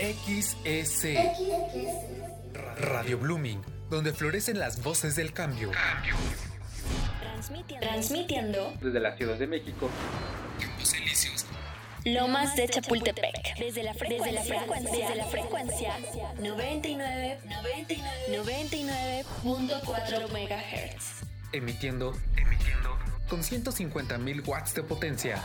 XS. Radio Blooming, donde florecen las voces del cambio. Transmitiendo, transmitiendo desde la Ciudad de México. Campos Elíseos. Lomas de Chapultepec. Desde la, frecuencia, desde la frecuencia, desde la frecuencia 99, 99, 99.4 MHz. Emitiendo, emitiendo con 150.000 watts de potencia.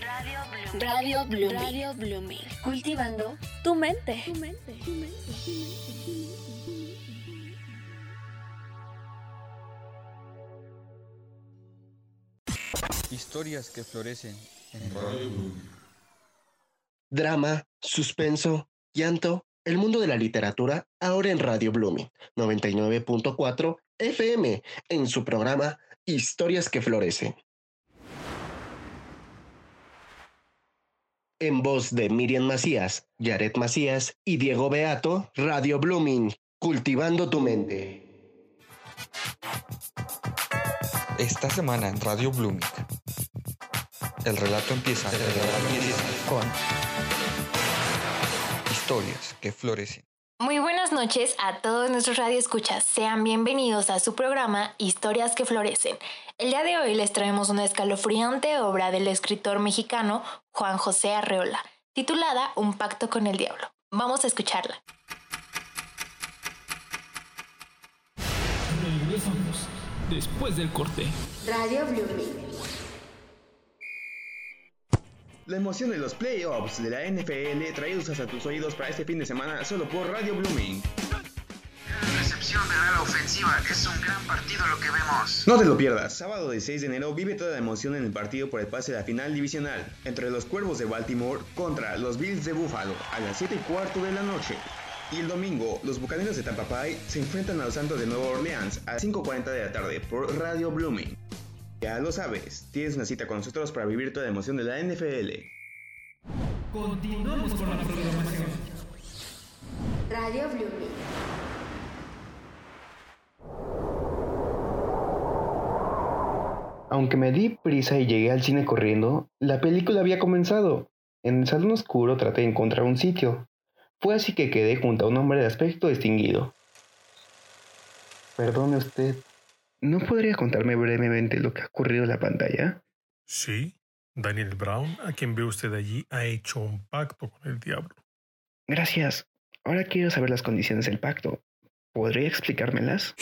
Radio. Radio Blooming. Radio Blooming. Cultivando tu mente. Tu mente. Tu mente. Historias que florecen en Radio Blooming. Drama, suspenso, llanto, el mundo de la literatura, ahora en Radio Blooming 99.4 FM, en su programa Historias que Florecen. En voz de Miriam Macías, Jared Macías y Diego Beato, Radio Blooming, cultivando tu mente. Esta semana en Radio Blooming. El relato empieza, el relato empieza con historias que florecen. Muy buenas noches a todos nuestros radioescuchas. Sean bienvenidos a su programa Historias que Florecen. El día de hoy les traemos una escalofriante obra del escritor mexicano Juan José Arreola, titulada Un pacto con el diablo. Vamos a escucharla. Regresamos después del corte. Radio Blooming. La emoción de los playoffs de la NFL traídos hasta tus oídos para este fin de semana solo por Radio Blooming. Recepción de la ofensiva, es un gran partido lo que vemos. No te lo pierdas, sábado 16 de enero vive toda la emoción en el partido por el pase a la final divisional entre los Cuervos de Baltimore contra los Bills de Buffalo a las 7 y cuarto de la noche. Y el domingo, los Bucaneros de Tampa Bay se enfrentan a los Santos de Nueva Orleans a las 5.40 de la tarde por Radio Blooming. Ya lo sabes, tienes una cita con nosotros para vivir toda la emoción de la NFL. Continuamos con la programación. Radio Blooming. Aunque me di prisa y llegué al cine corriendo, la película había comenzado. En el salón oscuro traté de encontrar un sitio. Fue así que quedé junto a un hombre de aspecto distinguido. Perdone usted, ¿no podría contarme brevemente lo que ha ocurrido en la pantalla? Sí, Daniel Brown, a quien ve usted allí, ha hecho un pacto con el diablo. Gracias. Ahora quiero saber las condiciones del pacto. ¿Podría explicármelas?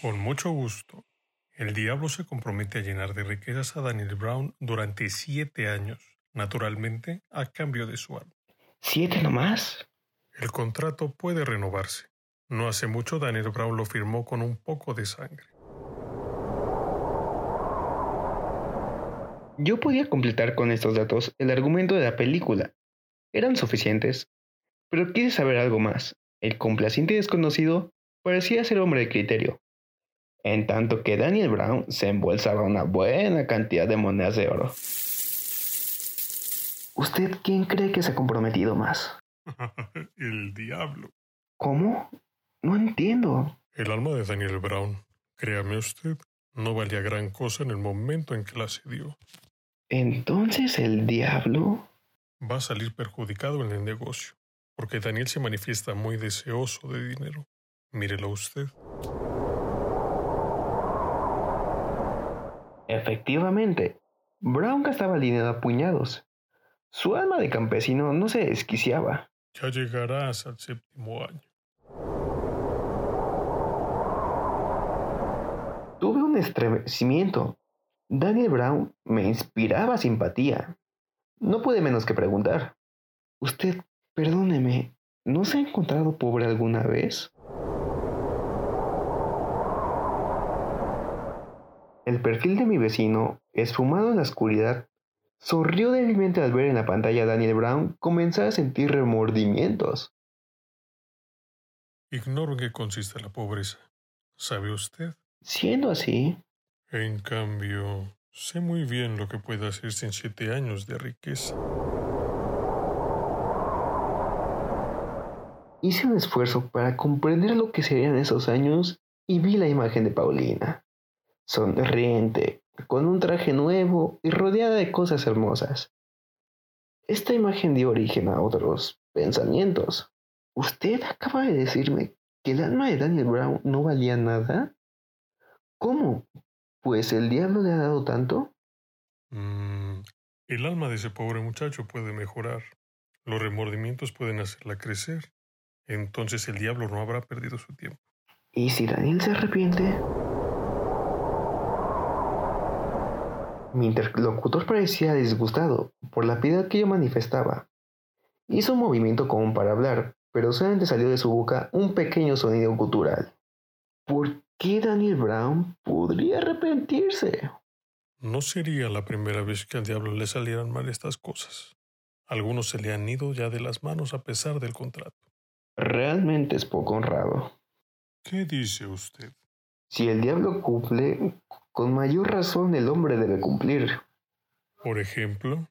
Con mucho gusto. El diablo se compromete a llenar de riquezas a Daniel Brown durante siete años, naturalmente a cambio de su alma. ¿Siete nomás? El contrato puede renovarse. No hace mucho Daniel Brown lo firmó con un poco de sangre. Yo podía completar con estos datos el argumento de la película. Eran suficientes. Pero quise saber algo más. El complaciente desconocido parecía ser hombre de criterio. En tanto que Daniel Brown se embolsaba una buena cantidad de monedas de oro. ¿Usted quién cree que se ha comprometido más? el diablo. ¿Cómo? No entiendo. El alma de Daniel Brown, créame usted, no valía gran cosa en el momento en que la cedió. Entonces el diablo... Va a salir perjudicado en el negocio, porque Daniel se manifiesta muy deseoso de dinero. Mírelo usted. Efectivamente, Brown gastaba el dinero a puñados. Su alma de campesino no se desquiciaba. Ya llegarás al séptimo año. Tuve un estremecimiento. Daniel Brown me inspiraba simpatía. No pude menos que preguntar. Usted, perdóneme, ¿no se ha encontrado pobre alguna vez? El perfil de mi vecino, esfumado en la oscuridad, sonrió débilmente al ver en la pantalla a Daniel Brown comenzar a sentir remordimientos. Ignoro en qué consiste la pobreza. ¿Sabe usted? Siendo así, En cambio, sé muy bien lo que puede hacerse en siete años de riqueza. hice un esfuerzo para comprender lo que serían esos años y vi la imagen de Paulina, sonriente, con un traje nuevo y rodeada de cosas hermosas. Esta imagen dio origen a otros pensamientos. ¿Usted acaba de decirme que el alma de Daniel Brown no valía nada? ¿Cómo? Pues el diablo le ha dado tanto. Mm, el alma de ese pobre muchacho puede mejorar. Los remordimientos pueden hacerla crecer. Entonces el diablo no habrá perdido su tiempo. ¿Y si Daniel se arrepiente? Mi interlocutor parecía disgustado por la piedad que yo manifestaba. Hizo un movimiento común para hablar, pero solamente salió de su boca un pequeño sonido gutural. ¿Por qué Daniel Brown podría arrepentirse? No sería la primera vez que al diablo le salieran mal estas cosas. Algunos se le han ido ya de las manos a pesar del contrato. Realmente es poco honrado. ¿Qué dice usted? Si el diablo cumple, con mayor razón el hombre debe cumplir. Por ejemplo.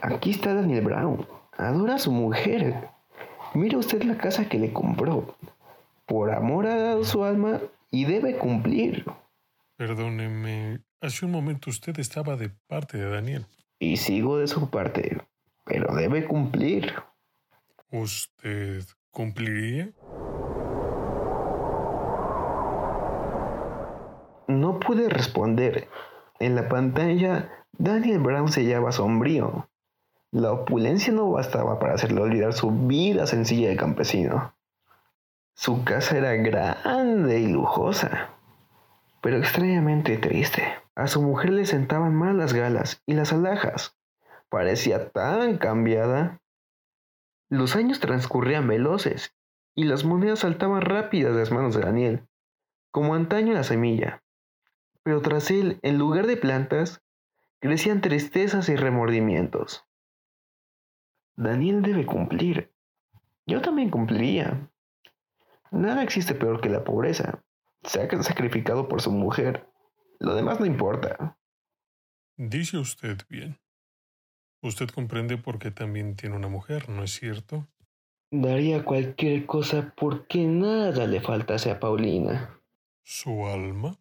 Aquí está Daniel Brown. Adora a su mujer. Mira usted la casa que le compró. Por amor ha dado su alma y debe cumplir. Perdóneme, hace un momento usted estaba de parte de Daniel. Y sigo de su parte, pero debe cumplir. ¿Usted cumpliría? No pude responder. En la pantalla, Daniel Brown se hallaba sombrío. La opulencia no bastaba para hacerle olvidar su vida sencilla de campesino. Su casa era grande y lujosa, pero extrañamente triste. A su mujer le sentaban mal las galas y las alhajas. Parecía tan cambiada. Los años transcurrían veloces y las monedas saltaban rápidas de las manos de Daniel, como antaño la semilla pero tras él, en lugar de plantas, crecían tristezas y remordimientos. Daniel debe cumplir. Yo también cumpliría. Nada existe peor que la pobreza. Se ha sacrificado por su mujer. Lo demás no importa. Dice usted bien. Usted comprende por qué también tiene una mujer, ¿no es cierto? Daría cualquier cosa porque nada le faltase a Paulina. ¿Su alma?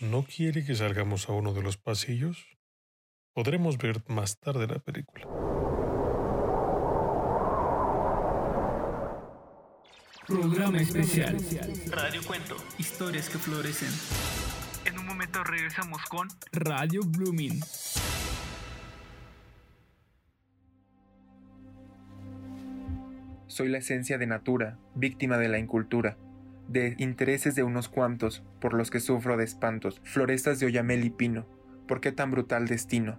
¿No quiere que salgamos a uno de los pasillos? Podremos ver más tarde la película. Programa especial. Radio Cuento. Historias que florecen. En un momento regresamos con Radio Blooming. Soy la esencia de Natura, víctima de la incultura de intereses de unos cuantos, por los que sufro de espantos, florestas de oyamel y pino, ¿por qué tan brutal destino?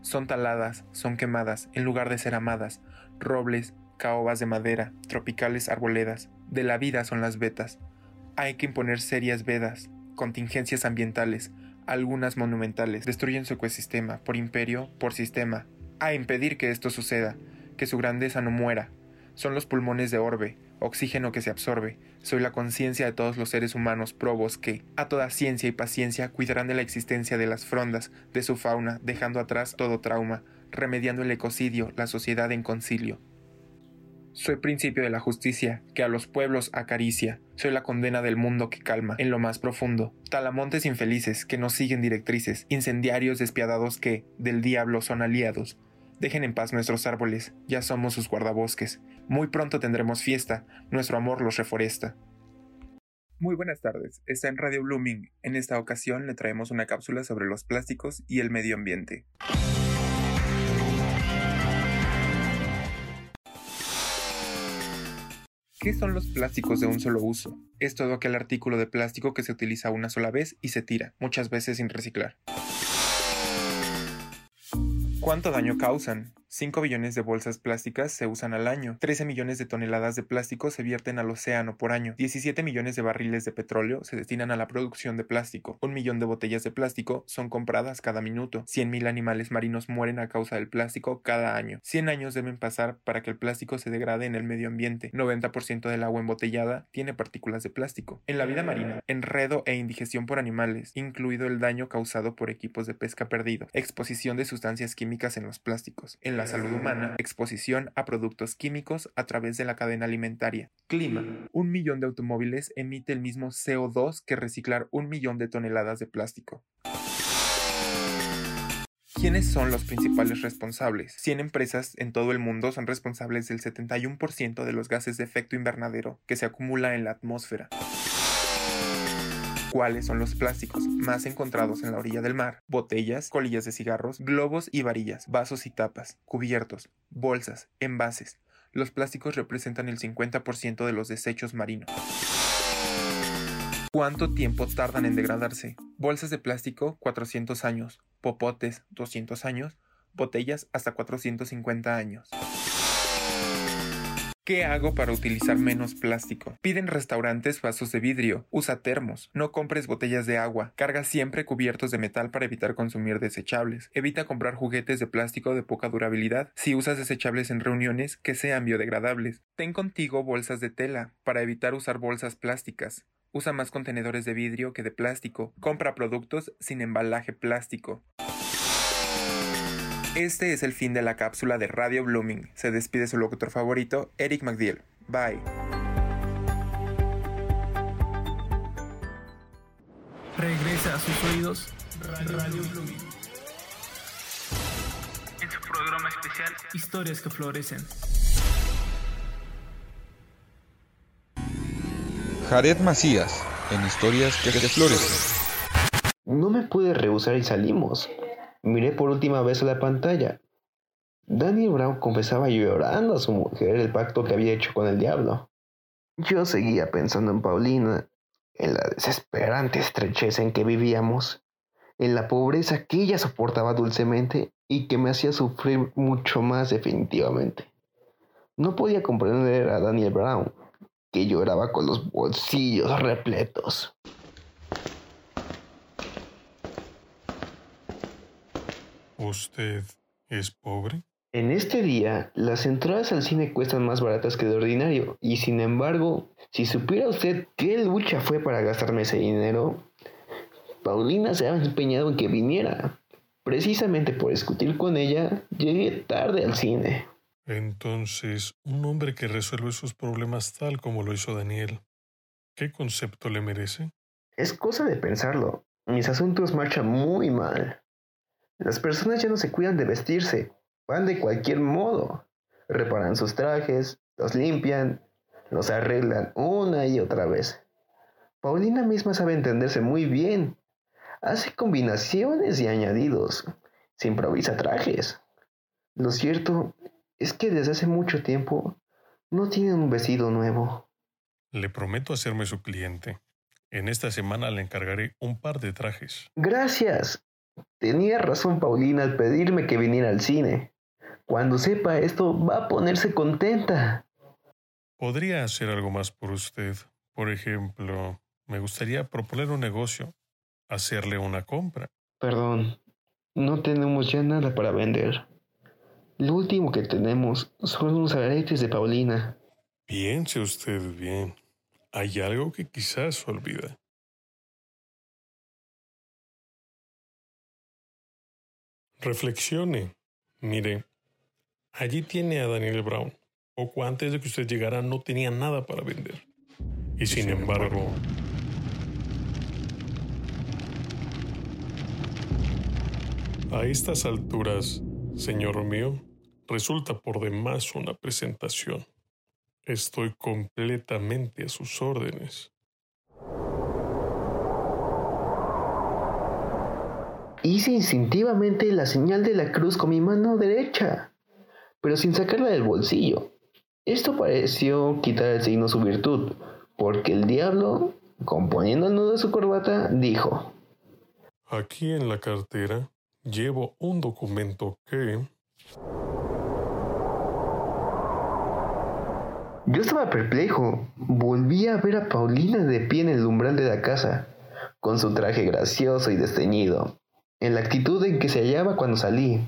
Son taladas, son quemadas, en lugar de ser amadas, robles, caobas de madera, tropicales arboledas, de la vida son las vetas. Hay que imponer serias vedas, contingencias ambientales, algunas monumentales, destruyen su ecosistema, por imperio, por sistema, a impedir que esto suceda, que su grandeza no muera. Son los pulmones de orbe, oxígeno que se absorbe. Soy la conciencia de todos los seres humanos probos que, a toda ciencia y paciencia, cuidarán de la existencia de las frondas, de su fauna, dejando atrás todo trauma, remediando el ecocidio, la sociedad en concilio. Soy principio de la justicia, que a los pueblos acaricia. Soy la condena del mundo que calma, en lo más profundo. Talamontes infelices, que no siguen directrices. Incendiarios despiadados que, del diablo, son aliados. Dejen en paz nuestros árboles, ya somos sus guardabosques. Muy pronto tendremos fiesta, nuestro amor los reforesta. Muy buenas tardes, está en Radio Blooming. En esta ocasión le traemos una cápsula sobre los plásticos y el medio ambiente. ¿Qué son los plásticos de un solo uso? Es todo aquel artículo de plástico que se utiliza una sola vez y se tira, muchas veces sin reciclar. ¿Cuánto daño causan? 5 billones de bolsas plásticas se usan al año, 13 millones de toneladas de plástico se vierten al océano por año, 17 millones de barriles de petróleo se destinan a la producción de plástico, un millón de botellas de plástico son compradas cada minuto, 100.000 animales marinos mueren a causa del plástico cada año, 100 años deben pasar para que el plástico se degrade en el medio ambiente, 90% del agua embotellada tiene partículas de plástico. En la vida marina, enredo e indigestión por animales, incluido el daño causado por equipos de pesca perdido, exposición de sustancias químicas en los plásticos. En la salud humana, exposición a productos químicos a través de la cadena alimentaria. Clima. Un millón de automóviles emite el mismo CO2 que reciclar un millón de toneladas de plástico. ¿Quiénes son los principales responsables? 100 empresas en todo el mundo son responsables del 71% de los gases de efecto invernadero que se acumula en la atmósfera. ¿Cuáles son los plásticos más encontrados en la orilla del mar? Botellas, colillas de cigarros, globos y varillas, vasos y tapas, cubiertos, bolsas, envases. Los plásticos representan el 50% de los desechos marinos. ¿Cuánto tiempo tardan en degradarse? Bolsas de plástico, 400 años. Popotes, 200 años. Botellas, hasta 450 años. ¿Qué hago para utilizar menos plástico? Piden restaurantes vasos de vidrio, usa termos, no compres botellas de agua, carga siempre cubiertos de metal para evitar consumir desechables, evita comprar juguetes de plástico de poca durabilidad, si usas desechables en reuniones que sean biodegradables, ten contigo bolsas de tela para evitar usar bolsas plásticas, usa más contenedores de vidrio que de plástico, compra productos sin embalaje plástico. Este es el fin de la cápsula de Radio Blooming. Se despide su locutor favorito, Eric McDill. Bye. Regresa a sus oídos Radio Blooming. En su programa especial Historias que florecen. Jared Macías, en Historias que, que florecen. No me pude rehusar y salimos. Miré por última vez a la pantalla. Daniel Brown confesaba llorando a su mujer el pacto que había hecho con el diablo. Yo seguía pensando en Paulina, en la desesperante estrechez en que vivíamos, en la pobreza que ella soportaba dulcemente y que me hacía sufrir mucho más definitivamente. No podía comprender a Daniel Brown, que lloraba con los bolsillos repletos. ¿Usted es pobre? En este día, las entradas al cine cuestan más baratas que de ordinario, y sin embargo, si supiera usted qué lucha fue para gastarme ese dinero, Paulina se ha empeñado en que viniera. Precisamente por discutir con ella, llegué tarde al cine. Entonces, un hombre que resuelve sus problemas tal como lo hizo Daniel, ¿qué concepto le merece? Es cosa de pensarlo. Mis asuntos marchan muy mal. Las personas ya no se cuidan de vestirse, van de cualquier modo. Reparan sus trajes, los limpian, los arreglan una y otra vez. Paulina misma sabe entenderse muy bien. Hace combinaciones y añadidos. Se improvisa trajes. Lo cierto es que desde hace mucho tiempo no tiene un vestido nuevo. Le prometo hacerme su cliente. En esta semana le encargaré un par de trajes. Gracias. Tenía razón Paulina al pedirme que viniera al cine. Cuando sepa esto, va a ponerse contenta. Podría hacer algo más por usted. Por ejemplo, me gustaría proponer un negocio, hacerle una compra. Perdón, no tenemos ya nada para vender. Lo último que tenemos son unos aretes de Paulina. Piense usted bien. Hay algo que quizás olvida. Reflexione. Mire, allí tiene a Daniel Brown. Poco antes de que usted llegara no tenía nada para vender. Y sin embargo, a estas alturas, señor mío, resulta por demás una presentación. Estoy completamente a sus órdenes. Hice instintivamente la señal de la cruz con mi mano derecha, pero sin sacarla del bolsillo. Esto pareció quitar el signo su virtud, porque el diablo, componiendo el nudo de su corbata, dijo, Aquí en la cartera llevo un documento que... Yo estaba perplejo. Volví a ver a Paulina de pie en el umbral de la casa, con su traje gracioso y desteñido, en la actitud en que se hallaba cuando salí,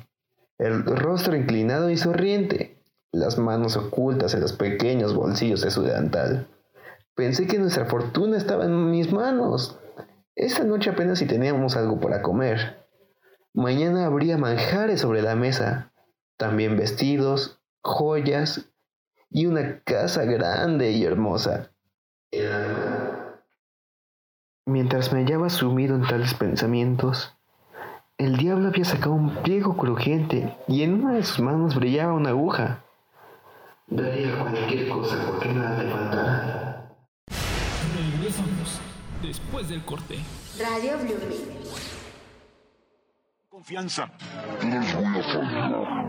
el rostro inclinado y sonriente, las manos ocultas en los pequeños bolsillos de su delantal. Pensé que nuestra fortuna estaba en mis manos. Esta noche apenas si teníamos algo para comer. Mañana habría manjares sobre la mesa, también vestidos, joyas y una casa grande y hermosa. Mientras me hallaba sumido en tales pensamientos, el diablo había sacado un pliego crujiente y en una de sus manos brillaba una aguja. Daría cualquier cosa porque nada le faltara. Regresamos después del corte. Radio Blooming. Confianza.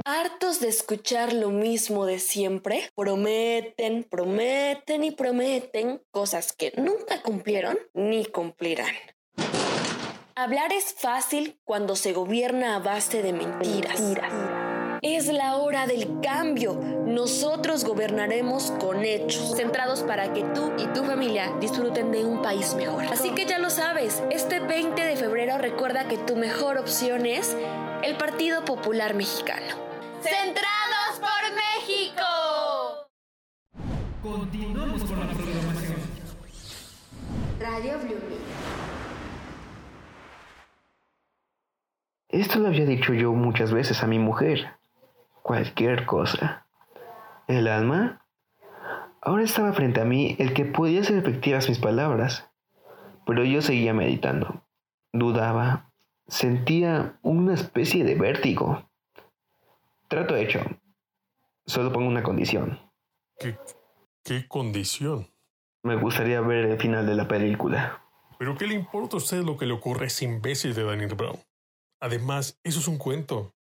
¿Hartos de escuchar lo mismo de siempre? Prometen, prometen y prometen cosas que nunca cumplieron ni cumplirán. Hablar es fácil cuando se gobierna a base de mentiras. Es la hora del cambio. Nosotros gobernaremos con hechos, centrados para que tú y tu familia disfruten de un país mejor. Así que ya lo sabes, este 20 de febrero recuerda que tu mejor opción es el Partido Popular Mexicano. ¡Centrados por México! Continuamos con la programación. Radio Blooming. Esto lo había dicho yo muchas veces a mi mujer. Cualquier cosa. ¿El alma? Ahora estaba frente a mí el que podía hacer efectivas mis palabras. Pero yo seguía meditando. Dudaba. Sentía una especie de vértigo. Trato hecho. Solo pongo una condición. ¿Qué, qué condición? Me gustaría ver el final de la película. ¿Pero qué le importa a usted lo que le ocurre a ese imbécil de Daniel Brown? Además, eso es un cuento.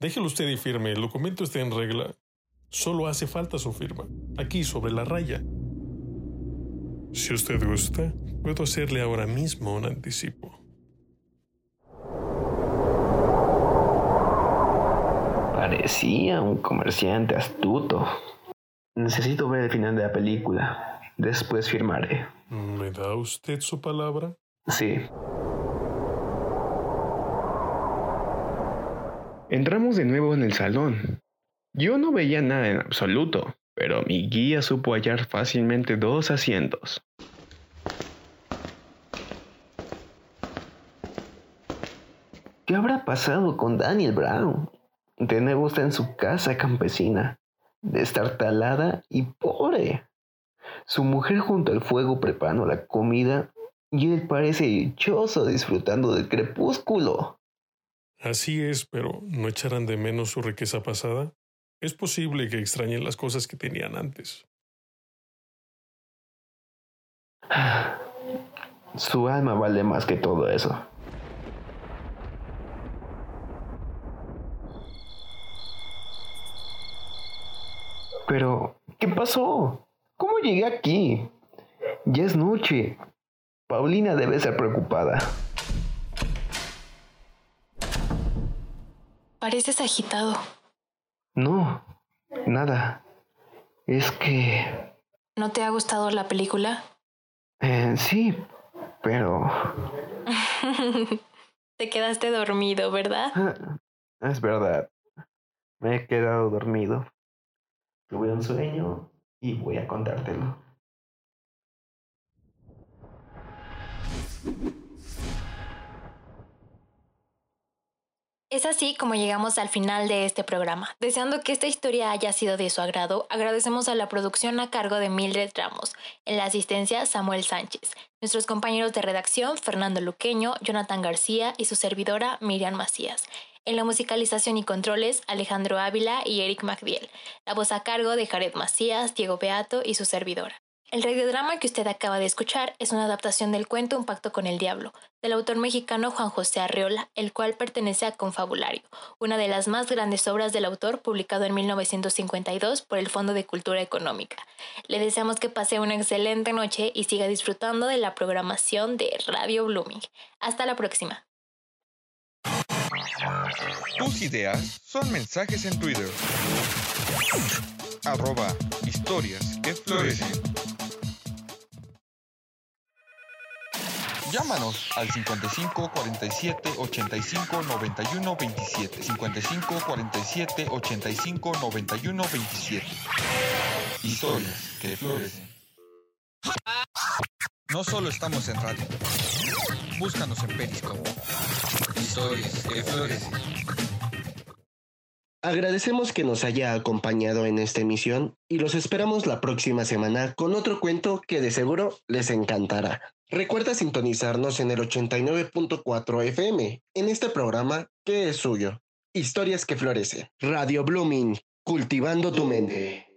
Déjelo usted y firme, el documento está en regla. Solo hace falta su firma, aquí sobre la raya. Si usted gusta, puedo hacerle ahora mismo un anticipo. Parecía un comerciante astuto. Necesito ver el final de la película. Después firmaré. ¿Me da usted su palabra? Sí. Entramos de nuevo en el salón. Yo no veía nada en absoluto, pero mi guía supo hallar fácilmente dos asientos. ¿Qué habrá pasado con Daniel Brown? De nuevo está en su casa campesina, destartalada y pobre. Su mujer junto al fuego preparando la comida y él parece dichoso disfrutando del crepúsculo. Así es, pero ¿no echarán de menos su riqueza pasada? Es posible que extrañen las cosas que tenían antes. Su alma vale más que todo eso. Pero, ¿qué pasó? ¿Cómo llegué aquí? Ya es noche. Paulina debe ser preocupada. Pareces agitado. No, nada. Es que... ¿No te ha gustado la película? Eh, sí, pero... te quedaste dormido, ¿verdad? Es verdad. Me he quedado dormido. Tuve un sueño y voy a contártelo. Es así como llegamos al final de este programa. Deseando que esta historia haya sido de su agrado, agradecemos a la producción a cargo de Mildred Ramos, en la asistencia Samuel Sánchez, nuestros compañeros de redacción Fernando Luqueño, Jonathan García y su servidora Miriam Macías. En la musicalización y controles, Alejandro Ávila y Eric MacDiel. La voz a cargo de Jared Macías, Diego Beato y su servidora. El radiodrama que usted acaba de escuchar es una adaptación del cuento Un pacto con el diablo, del autor mexicano Juan José Arreola, el cual pertenece a Confabulario, una de las más grandes obras del autor publicado en 1952 por el Fondo de Cultura Económica. Le deseamos que pase una excelente noche y siga disfrutando de la programación de Radio Blooming. Hasta la próxima. Tus ideas son mensajes en Twitter. Arroba historias que florecen. Llámanos al 55 47 85 91 27. 55 47 85 91 27. Historias que florecen. No solo estamos en radio. Búscanos en Periscope. Historias que florecen. Agradecemos que nos haya acompañado en esta emisión y los esperamos la próxima semana con otro cuento que de seguro les encantará. Recuerda sintonizarnos en el 89.4 FM en este programa que es suyo. Historias que florecen. Radio Blooming, cultivando tu mente.